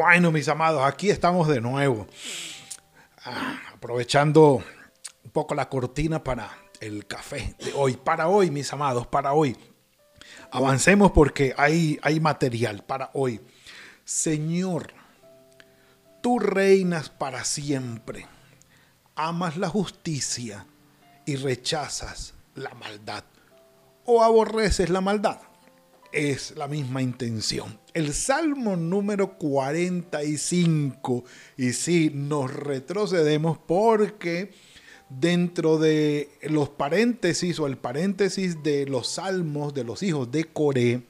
Bueno, mis amados, aquí estamos de nuevo. Ah, aprovechando un poco la cortina para el café de hoy. Para hoy, mis amados, para hoy. Avancemos porque hay, hay material para hoy. Señor, tú reinas para siempre. Amas la justicia y rechazas la maldad. O aborreces la maldad. Es la misma intención. El Salmo número 45. Y sí, nos retrocedemos porque dentro de los paréntesis o el paréntesis de los salmos de los hijos de Coré,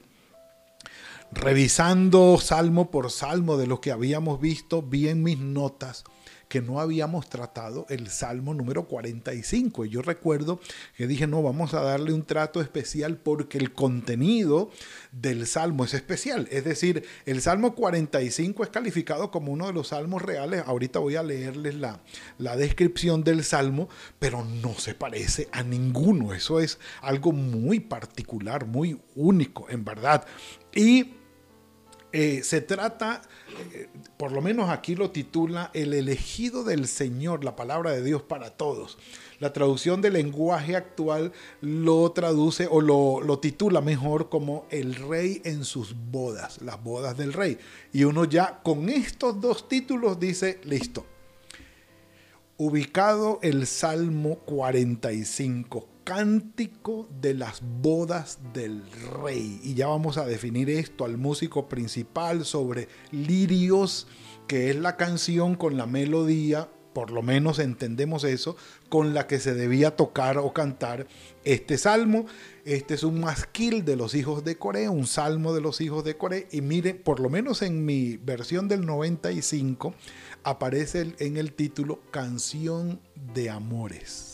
revisando salmo por salmo de lo que habíamos visto, vi en mis notas que no habíamos tratado el Salmo número 45. Y yo recuerdo que dije, no, vamos a darle un trato especial porque el contenido del Salmo es especial. Es decir, el Salmo 45 es calificado como uno de los salmos reales. Ahorita voy a leerles la, la descripción del Salmo, pero no se parece a ninguno. Eso es algo muy particular, muy único, en verdad. Y eh, se trata, eh, por lo menos aquí lo titula, el elegido del Señor, la palabra de Dios para todos. La traducción del lenguaje actual lo traduce o lo, lo titula mejor como el rey en sus bodas, las bodas del rey. Y uno ya con estos dos títulos dice, listo. Ubicado el Salmo 45, cántico de las bodas del rey. Y ya vamos a definir esto al músico principal sobre lirios, que es la canción con la melodía, por lo menos entendemos eso, con la que se debía tocar o cantar este salmo. Este es un masquil de los hijos de Corea, un salmo de los hijos de Corea. Y mire, por lo menos en mi versión del 95 aparece en el título Canción de Amores.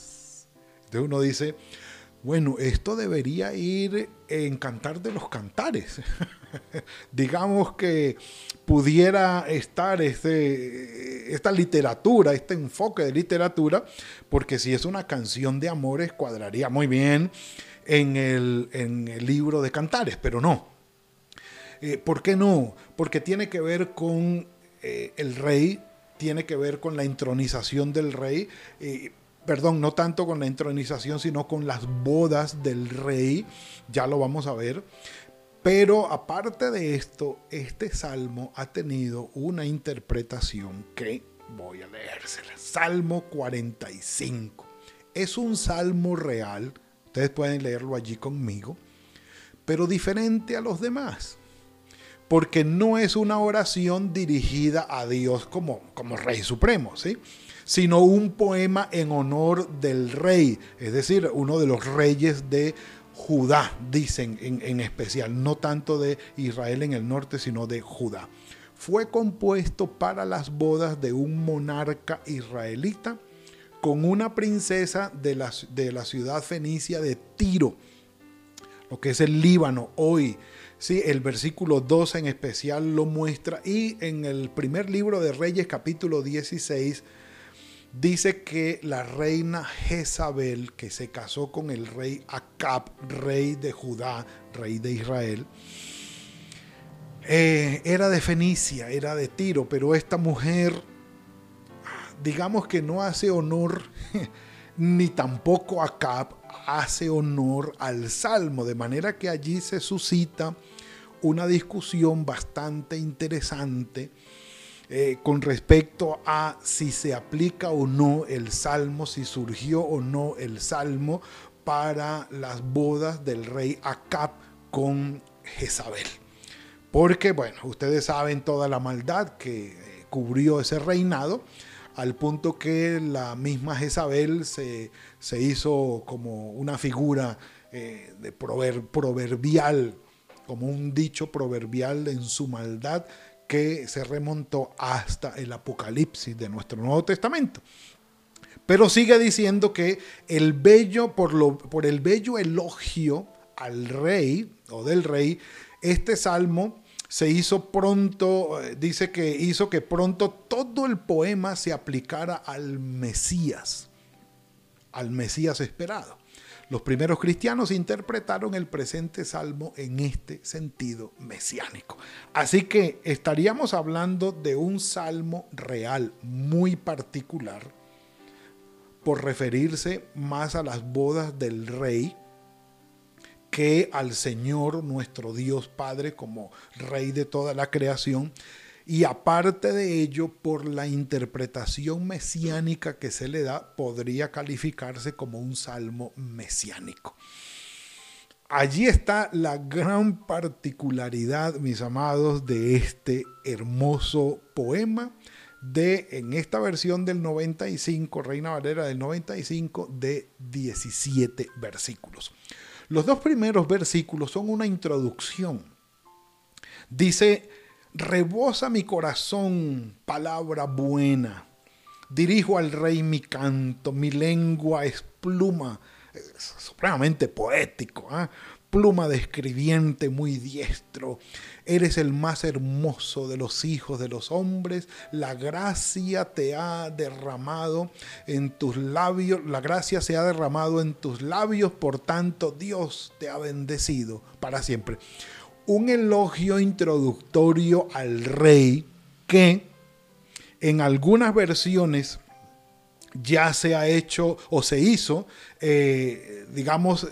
Entonces uno dice, bueno, esto debería ir en Cantar de los Cantares. Digamos que pudiera estar este, esta literatura, este enfoque de literatura, porque si es una canción de amores, cuadraría muy bien en el, en el libro de Cantares, pero no. Eh, ¿Por qué no? Porque tiene que ver con eh, el rey, tiene que ver con la entronización del rey. Eh, perdón, no tanto con la entronización, sino con las bodas del rey, ya lo vamos a ver. Pero aparte de esto, este salmo ha tenido una interpretación que voy a leérsela. Salmo 45. Es un salmo real, ustedes pueden leerlo allí conmigo, pero diferente a los demás. Porque no es una oración dirigida a Dios como, como Rey Supremo, ¿sí? Sino un poema en honor del rey, es decir, uno de los reyes de Judá, dicen en, especial, no tanto de Israel en el norte, sino de Judá. Fue compuesto para las bodas de un monarca israelita con una princesa de la, de la ciudad fenicia de Tiro, lo que es el Líbano hoy. Sí, el versículo 12 en especial lo muestra y en el primer libro de Reyes capítulo 16 dice que la reina Jezabel, que se casó con el rey Acab, rey de Judá, rey de Israel, eh, era de Fenicia, era de Tiro, pero esta mujer, digamos que no hace honor, ni tampoco Acab hace honor al salmo, de manera que allí se suscita una discusión bastante interesante eh, con respecto a si se aplica o no el salmo, si surgió o no el salmo para las bodas del rey Acab con Jezabel. Porque, bueno, ustedes saben toda la maldad que eh, cubrió ese reinado, al punto que la misma Jezabel se, se hizo como una figura eh, de proverbial como un dicho proverbial en su maldad que se remontó hasta el Apocalipsis de nuestro Nuevo Testamento. Pero sigue diciendo que el bello, por, lo, por el bello elogio al rey o del rey, este salmo se hizo pronto, eh, dice que hizo que pronto todo el poema se aplicara al Mesías, al Mesías esperado. Los primeros cristianos interpretaron el presente salmo en este sentido mesiánico. Así que estaríamos hablando de un salmo real, muy particular, por referirse más a las bodas del rey que al Señor nuestro Dios Padre como Rey de toda la creación y aparte de ello, por la interpretación mesiánica que se le da, podría calificarse como un salmo mesiánico. Allí está la gran particularidad, mis amados, de este hermoso poema de, en esta versión del 95, Reina Valera del 95, de 17 versículos. Los dos primeros versículos son una introducción. Dice, rebosa mi corazón palabra buena. Dirijo al rey mi canto, mi lengua es pluma, es supremamente poético, ¿ah? pluma de escribiente muy diestro. Eres el más hermoso de los hijos de los hombres. La gracia te ha derramado en tus labios. La gracia se ha derramado en tus labios. Por tanto, Dios te ha bendecido para siempre un elogio introductorio al rey que en algunas versiones ya se ha hecho o se hizo, eh, digamos,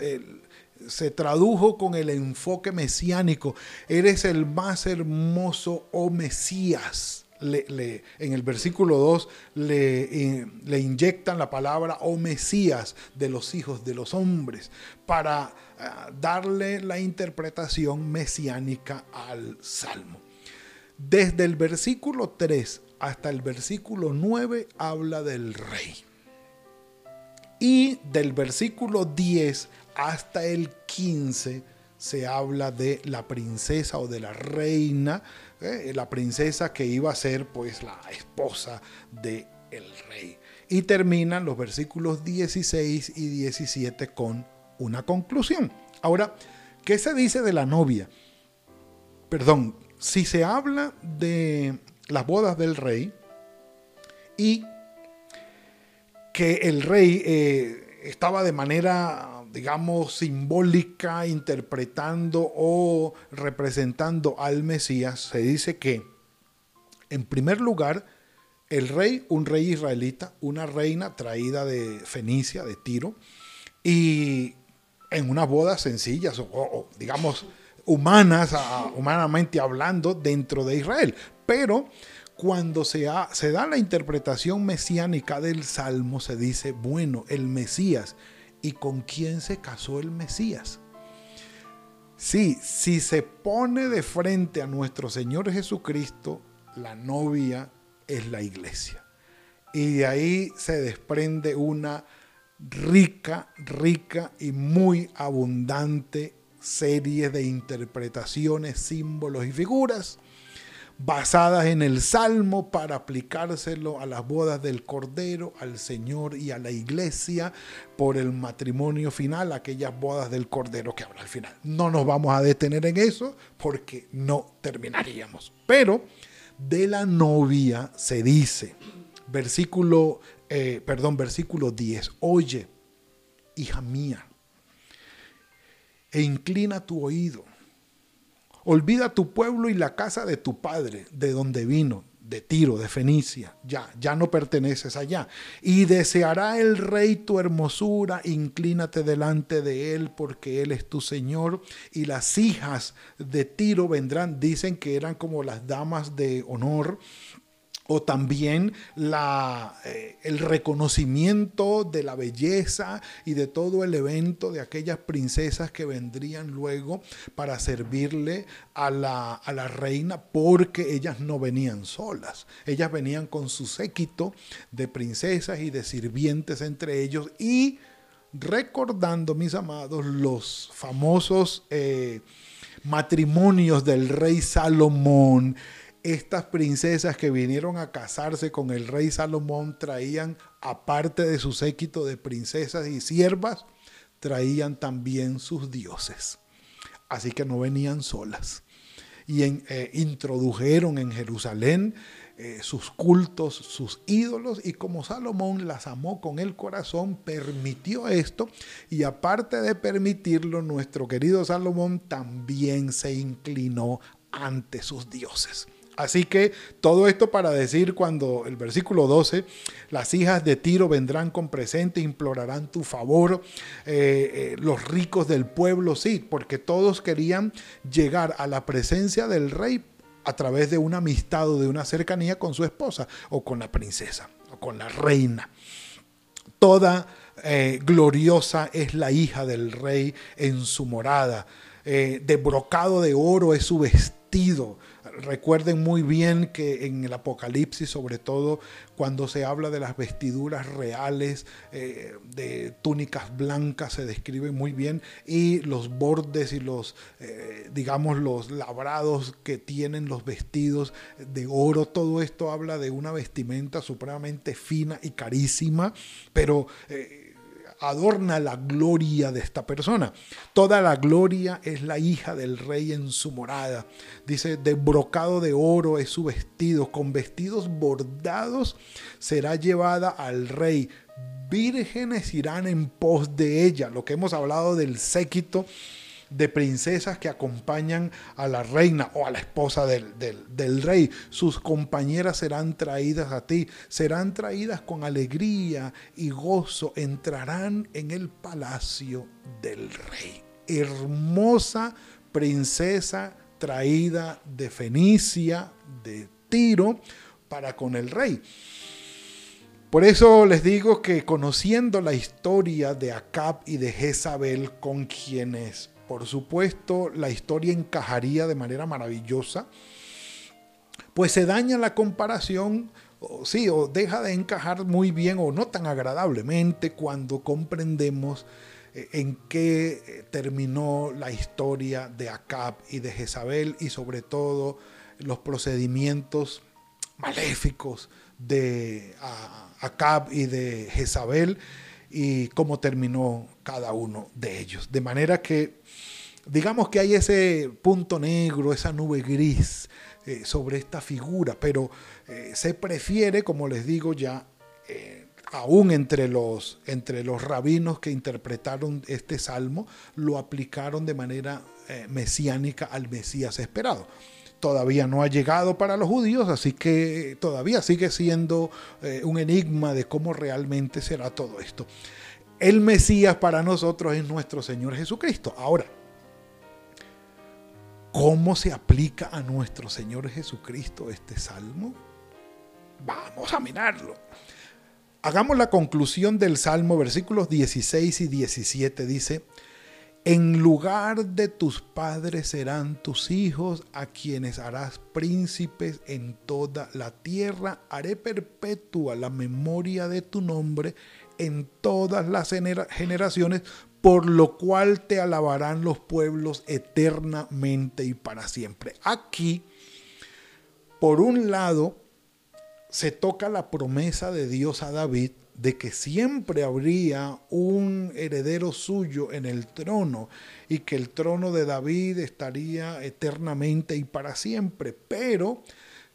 se tradujo con el enfoque mesiánico. Eres el más hermoso, oh Mesías. En el versículo 2 le, le, inyectan la palabra oh Mesías de los hijos de los hombres para darle la interpretación mesiánica al Salmo. Desde el versículo 3 hasta el versículo 9 habla del rey. Y del versículo 10 hasta el 15 se habla de la princesa o de la reina, eh, la princesa que iba a ser pues la esposa del el rey. Y terminan los versículos 16 y 17 con una conclusión. Ahora, ¿qué se dice de la novia? Perdón, si se habla de las bodas del rey y que el rey eh, estaba de manera, digamos, simbólica, interpretando o representando al Mesías, se dice que, en primer lugar, el rey, un rey israelita, una reina traída de Fenicia, de Tiro, y en unas bodas sencillas o, digamos humanas, humanamente hablando, dentro de Israel. Pero cuando se, se da la interpretación mesiánica del Salmo, se dice, bueno, el Mesías. ¿Y con quién se casó el Mesías? Sí, si se pone de frente a nuestro Señor Jesucristo, la novia es la iglesia. Y de ahí se desprende una rica, rica y muy abundante serie de interpretaciones, símbolos y figuras basadas en el Salmo para aplicárselo a las bodas del Cordero, al Señor y a la iglesia por el matrimonio final, aquellas bodas del Cordero que habrá al final. No nos vamos a detener en eso porque no terminaríamos. Pero de la novia se dice, versículo eh, perdón, versículo 10, oye, hija mía, e inclina tu oído. Olvida tu pueblo y la casa de tu padre, de donde vino, de Tiro, de Fenicia. Ya, ya no perteneces allá. Y deseará el rey tu hermosura, inclínate delante de él, porque él es tu Señor. Y las hijas de Tiro vendrán, dicen que eran como las damas de honor o también la, eh, el reconocimiento de la belleza y de todo el evento de aquellas princesas que vendrían luego para servirle a la, a la reina, porque ellas no venían solas, ellas venían con su séquito de princesas y de sirvientes entre ellos. Y recordando, mis amados, los famosos... Eh, matrimonios del rey Salomón, estas princesas que vinieron a casarse con el rey Salomón traían, aparte de su séquito de princesas y siervas, traían también sus dioses. Así que no venían solas. Y eh, introdujeron en Jerusalén eh, sus cultos, sus ídolos, y como Salomón las amó con el corazón, permitió esto, y aparte de permitirlo, nuestro querido Salomón también se inclinó ante sus dioses. Así que todo esto para decir cuando el versículo 12, las hijas de Tiro vendrán con presente, implorarán tu favor, eh, eh, los ricos del pueblo, sí, porque todos querían llegar a la presencia del rey a través de una amistad o de una cercanía con su esposa o con la princesa o con la reina. Toda eh, gloriosa es la hija del rey en su morada. de brocado de oro es su vestido recuerden muy bien que en el Apocalipsis, sobre todo cuando se habla de las vestiduras reales, eh, de túnicas blancas, se describe muy bien, y los bordes y los, eh, digamos, los labrados que tienen los vestidos de oro, todo esto habla de una vestimenta supremamente fina y carísima, pero... Eh, adorna la gloria de esta persona. Toda la gloria es la hija del rey en su morada. Dice, de brocado de oro es su vestido, con vestidos bordados será llevada al rey. Vírgenes irán en pos de ella. Lo que hemos hablado del séquito de princesas que acompañan a la reina o a la esposa del, rey. Sus compañeras serán traídas a ti, serán traídas con alegría y gozo, entrarán en el palacio del rey. Hermosa princesa traída de Fenicia, de Tiro, para con el rey. Por eso les digo que conociendo la historia de Acab y de Jezabel, con quienes por supuesto, la historia encajaría de manera maravillosa, pues se daña la comparación, o, sí, o deja de encajar muy bien o no tan agradablemente cuando comprendemos eh, en qué eh, terminó la historia de Acab y de Jezabel y sobre todo los procedimientos maléficos de Acab y de Jezabel y cómo terminó cada uno de ellos. De manera que digamos que hay ese punto negro, esa nube gris eh, sobre esta figura, pero eh, se prefiere, como les digo ya, eh, aún entre los, entre los rabinos que interpretaron este salmo, lo aplicaron de manera mesiánica al Mesías esperado todavía no ha llegado para los judíos, así que todavía sigue siendo un enigma de cómo realmente será todo esto. El Mesías para nosotros es nuestro Señor Jesucristo. Ahora, ¿Cómo se aplica a nuestro Señor Jesucristo este salmo? Vamos a mirarlo. Hagamos la conclusión del salmo, versículos 16 y 17 dice, en lugar de tus padres serán tus hijos, a quienes harás príncipes en toda la tierra. Haré perpetua la memoria de tu nombre en todas las generaciones, por lo cual te alabarán los pueblos eternamente y para siempre. Aquí, por un lado, se toca la promesa de Dios a David de que siempre habría un heredero suyo en el trono y que el trono de David estaría eternamente y para siempre, pero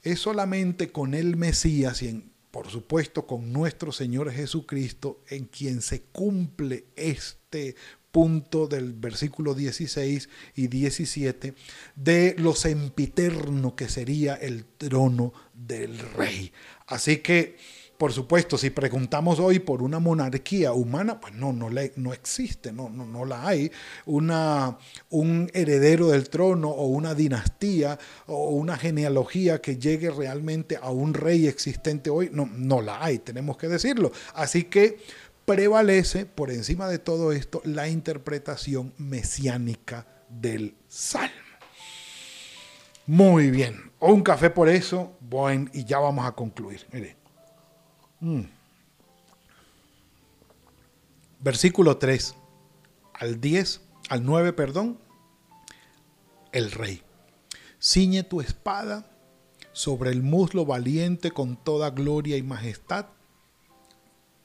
es solamente con el Mesías y por supuesto con nuestro Señor Jesucristo en quien se cumple este punto del versículo 16 y 17 de lo sempiterno que sería el trono del rey. Así que, por supuesto, si preguntamos hoy por una monarquía humana, pues no, no, no existe, no, no, no la hay. Una, un heredero del trono o una dinastía o una genealogía que llegue realmente a un rey existente hoy, no, no la hay, tenemos que decirlo. Así que prevalece por encima de todo esto la interpretación mesiánica del Salmo. Muy bien, un café por eso, buen, y ya vamos a concluir. Mire. Mm. Versículo 3 al 10, al 9, perdón. el rey. Ciñe tu espada sobre el muslo valiente con toda gloria y majestad.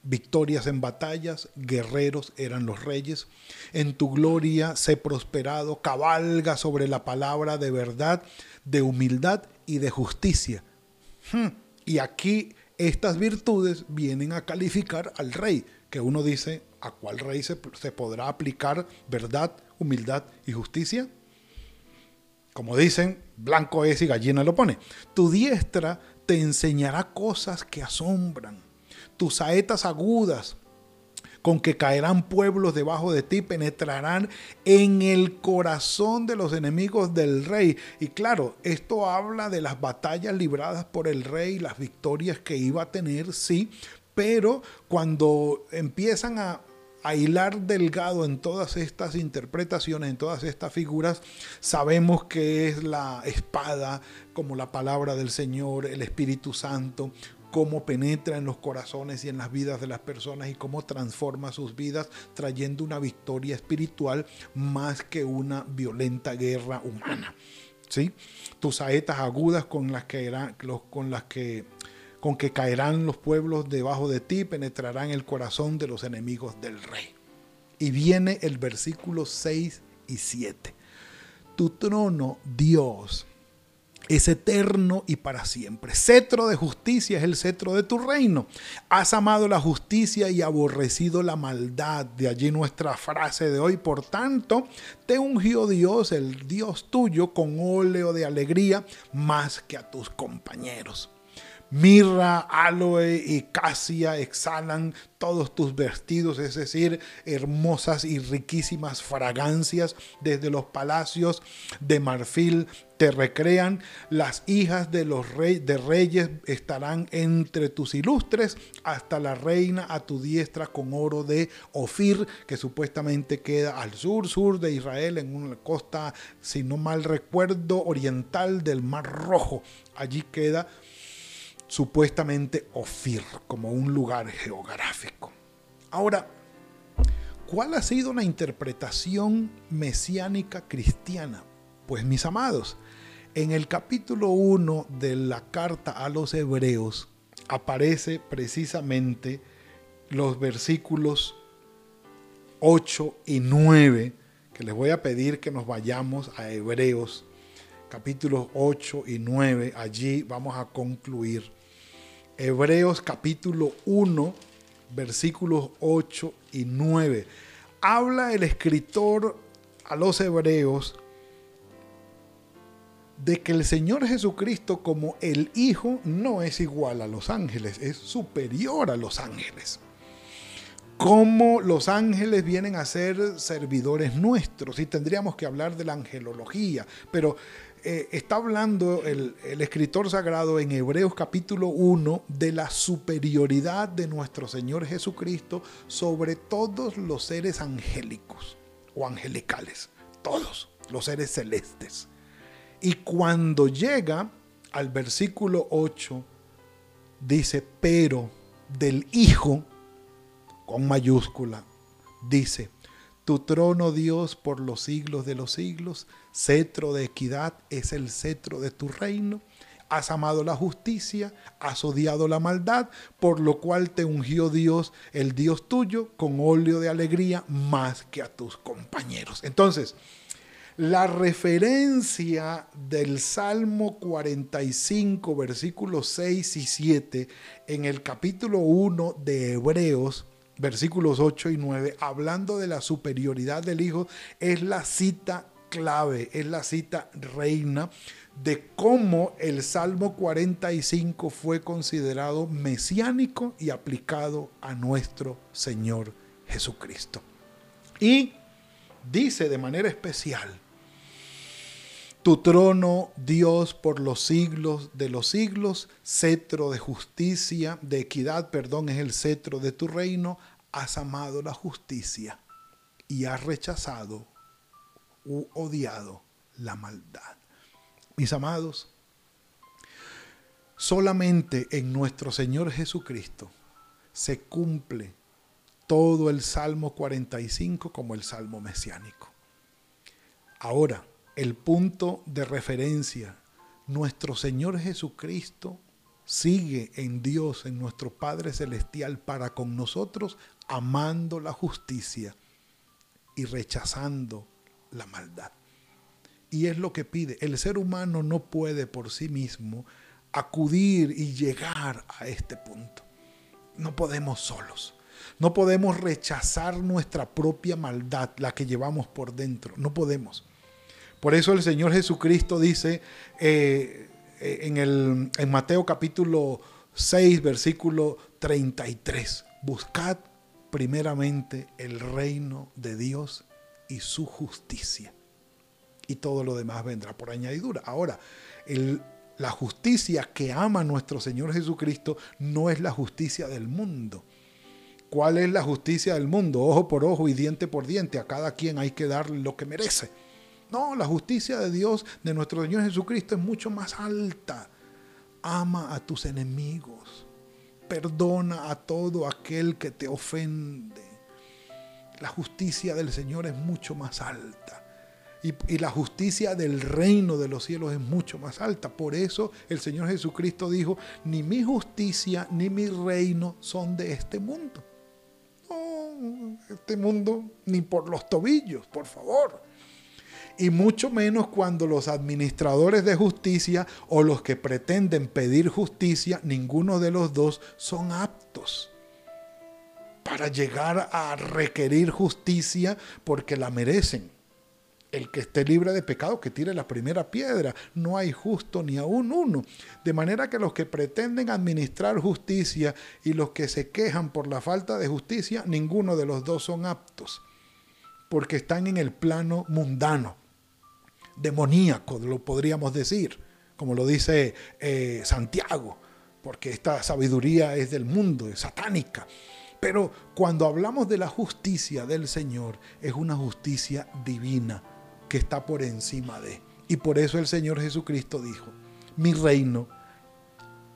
Victorias en batallas, guerreros eran los reyes. En tu gloria sé prosperado, cabalga sobre la palabra de verdad, de humildad y de justicia. Hmm. Y aquí estas virtudes vienen a calificar al rey, que uno dice, ¿a cuál rey se, se podrá aplicar verdad, humildad y justicia? Como dicen, blanco es y gallina lo pone. Tu diestra te enseñará cosas que asombran. Tus saetas agudas con que caerán pueblos debajo de ti, penetrarán en el corazón de los enemigos del rey. Y claro, esto habla de las batallas libradas por el rey, las victorias que iba a tener, sí, pero cuando empiezan a a hilar delgado en todas estas interpretaciones, en todas estas figuras, sabemos que es la espada, como la palabra del Señor, el Espíritu Santo, cómo penetra en los corazones y en las vidas de las personas y cómo transforma sus vidas trayendo una victoria espiritual más que una violenta guerra humana. ¿Sí? Tus saetas agudas con las que, con las que con que caerán los pueblos debajo de ti, penetrarán el corazón de los enemigos del rey. Y viene el versículo 6 y 7. Tu trono, Dios, es eterno y para siempre. Cetro de justicia es el cetro de tu reino. Has amado la justicia y aborrecido la maldad. De allí nuestra frase de hoy. Por tanto, te ungió Dios, el Dios tuyo, con óleo de alegría más que a tus compañeros. Mirra, aloe y casia exhalan todos tus vestidos, es decir, hermosas y riquísimas fragancias desde los palacios de marfil te recrean. Las hijas de los de reyes estarán entre tus ilustres, hasta la reina a tu diestra con oro de Ofir, que supuestamente queda al sur, sur de Israel, en una costa, si no mal recuerdo, oriental del Mar Rojo. Allí queda supuestamente Ofir, como un lugar geográfico. Ahora, ¿cuál ha sido la interpretación mesiánica cristiana? Pues mis amados, en el capítulo 1 de la carta a los hebreos aparece precisamente los versículos 8 y 9, que les voy a pedir que nos vayamos a Hebreos, capítulos 8 y 9, allí vamos a concluir Hebreos capítulo 1, versículos 8 y 9. Habla el escritor a los hebreos de que el Señor Jesucristo como el Hijo no es igual a los ángeles, es superior a los ángeles. Como los ángeles vienen a ser servidores nuestros y tendríamos que hablar de la angelología, pero eh, está hablando el, el, escritor sagrado en Hebreos capítulo 1 de la superioridad de nuestro Señor Jesucristo sobre todos los seres angélicos o angelicales, todos los seres celestes. Y cuando llega al versículo 8, dice, pero del Hijo, con mayúscula, dice, tu trono, Dios, por los siglos de los siglos, cetro de equidad es el cetro de tu reino. Has amado la justicia, has odiado la maldad, por lo cual te ungió Dios, el Dios tuyo, con óleo de alegría más que a tus compañeros. Entonces, la referencia del Salmo 45, versículos 6 y 7, en el capítulo 1 de Hebreos, versículos 8 y 9, hablando de la superioridad del Hijo, es la cita clave, es la cita reina de cómo el Salmo 45 fue considerado mesiánico y aplicado a nuestro Señor Jesucristo. Y dice de manera especial, tu trono, Dios, por los siglos de los siglos, cetro de justicia, de equidad, perdón, es el cetro de tu reino. Has amado la justicia y has rechazado u odiado la maldad. Mis amados, solamente en nuestro Señor Jesucristo se cumple todo el Salmo 45 como el Salmo mesiánico. Ahora, el punto de referencia. Nuestro Señor Jesucristo sigue en Dios, en nuestro Padre Celestial, para con nosotros, amando la justicia y rechazando la maldad. Y es lo que pide. El ser humano no puede por sí mismo acudir y llegar a este punto. No podemos solos. No podemos rechazar nuestra propia maldad, la que llevamos por dentro. No podemos. Por eso el Señor Jesucristo dice eh, eh, en, el, en Mateo capítulo 6, versículo 33, buscad primeramente el reino de Dios y su justicia. Y todo lo demás vendrá por añadidura. Ahora, la justicia que ama nuestro Señor Jesucristo no es la justicia del mundo. ¿Cuál es la justicia del mundo? Ojo por ojo y diente por diente. A cada quien hay que darle lo que merece. No, la justicia de Dios, de nuestro Señor Jesucristo, es mucho más alta. Ama a tus enemigos. Perdona a todo aquel que te ofende. La justicia del Señor es mucho más alta. Y, la justicia del reino de los cielos es mucho más alta. Por eso el Señor Jesucristo dijo, ni mi justicia ni mi reino son de este mundo. No, este mundo ni por los tobillos, por favor y mucho menos cuando los administradores de justicia o los que pretenden pedir justicia, ninguno de los dos son aptos para llegar a requerir justicia porque la merecen. El que esté libre de pecado, que tire la primera piedra. No hay justo ni aún uno. De manera que los que pretenden administrar justicia y los que se quejan por la falta de justicia, ninguno de los dos son aptos. Porque están en el plano mundano demoníaco, lo podríamos decir, como lo dice eh, Santiago, porque esta sabiduría es del mundo, es satánica. Pero cuando hablamos de la justicia del Señor, es una justicia divina que está por encima de. Y por eso el Señor Jesucristo dijo, mi reino,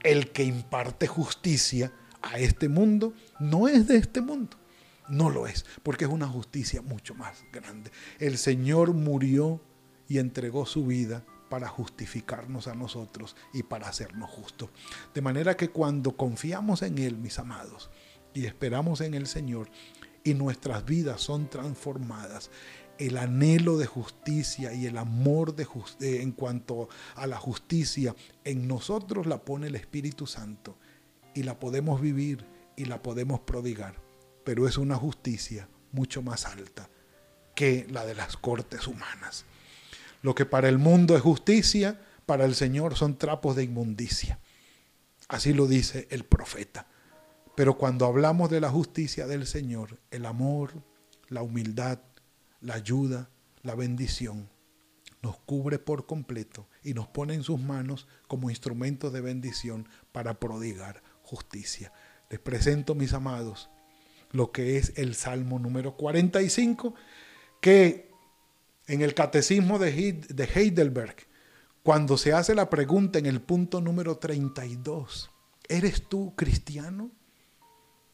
el que imparte justicia a este mundo, no es de este mundo. No lo es, porque es una justicia mucho más grande. El Señor murió y entregó su vida para justificarnos a nosotros y para hacernos justos. De manera que cuando confiamos en Él, mis amados, y esperamos en el Señor, y nuestras vidas son transformadas, el anhelo de justicia y el amor de en cuanto a la justicia en nosotros la pone el Espíritu Santo y la podemos vivir y la podemos prodigar, pero es una justicia mucho más alta que la de las cortes humanas. Lo que para el mundo es justicia, para el Señor son trapos de inmundicia. Así lo dice el profeta. Pero cuando hablamos de la justicia del Señor, el amor, la humildad, la ayuda, la bendición, nos cubre por completo y nos pone en sus manos como instrumentos de bendición para prodigar justicia. Les presento, mis amados, lo que es el Salmo número 45, que en el catecismo de Heidelberg, cuando se hace la pregunta en el punto número 32, ¿eres tú cristiano?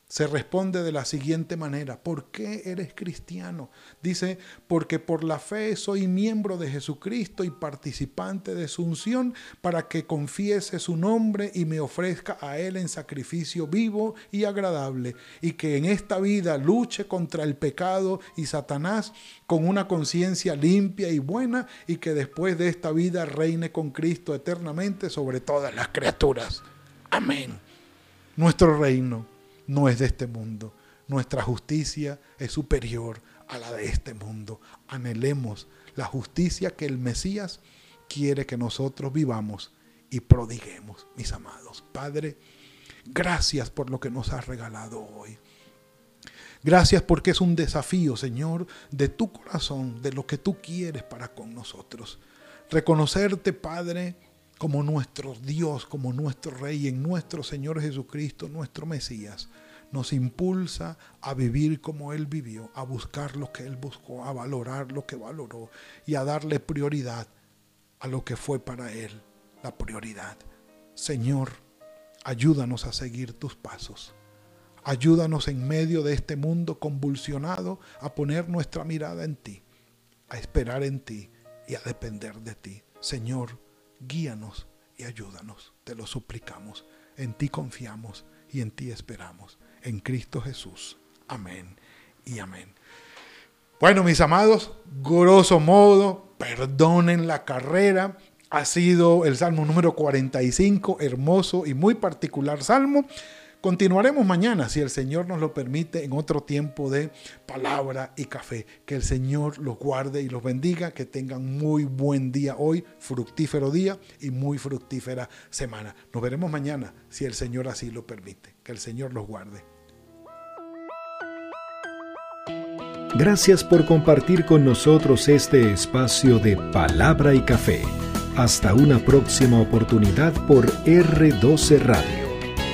Se responde de la siguiente manera, ¿por qué eres cristiano? Dice, porque por la fe soy miembro de Jesucristo y participante de su unción para que confiese su nombre y me ofrezca a Él en sacrificio vivo y agradable, y que en esta vida luche contra el pecado y Satanás con una conciencia limpia y buena, y que después de esta vida reine con Cristo eternamente sobre todas las criaturas. Amén. Nuestro reino no es de este mundo. Nuestra justicia es superior a la de este mundo. Anhelemos la justicia que el Mesías quiere que nosotros vivamos y prodiguemos, mis amados. Padre, gracias por lo que nos has regalado hoy. Gracias porque es un desafío, Señor, de tu corazón, de lo que tú quieres para con nosotros. Reconocerte, Padre, como nuestro Dios, como nuestro Rey, en nuestro Señor Jesucristo, nuestro Mesías, nos impulsa a vivir como Él vivió, a buscar lo que Él buscó, a valorar lo que valoró y a darle prioridad a lo que fue para Él la prioridad. Señor, ayúdanos a seguir tus pasos. Ayúdanos en medio de este mundo convulsionado a poner nuestra mirada en ti, a esperar en ti y a depender de ti. Señor, guíanos y ayúdanos. Te lo suplicamos. En ti confiamos y en ti esperamos. En Cristo Jesús. Amén y amén. Bueno, mis amados, grosso modo, perdonen la carrera. Ha sido el Salmo número 45, hermoso y muy particular Salmo. Continuaremos mañana, si el Señor nos lo permite, en otro tiempo de palabra y café. Que el Señor los guarde y los bendiga, que tengan muy buen día hoy, fructífero día y muy fructífera semana. Nos veremos mañana, si el Señor así lo permite. Que el Señor los guarde. Gracias por compartir con nosotros este espacio de palabra y café. Hasta una próxima oportunidad por R12 Radio.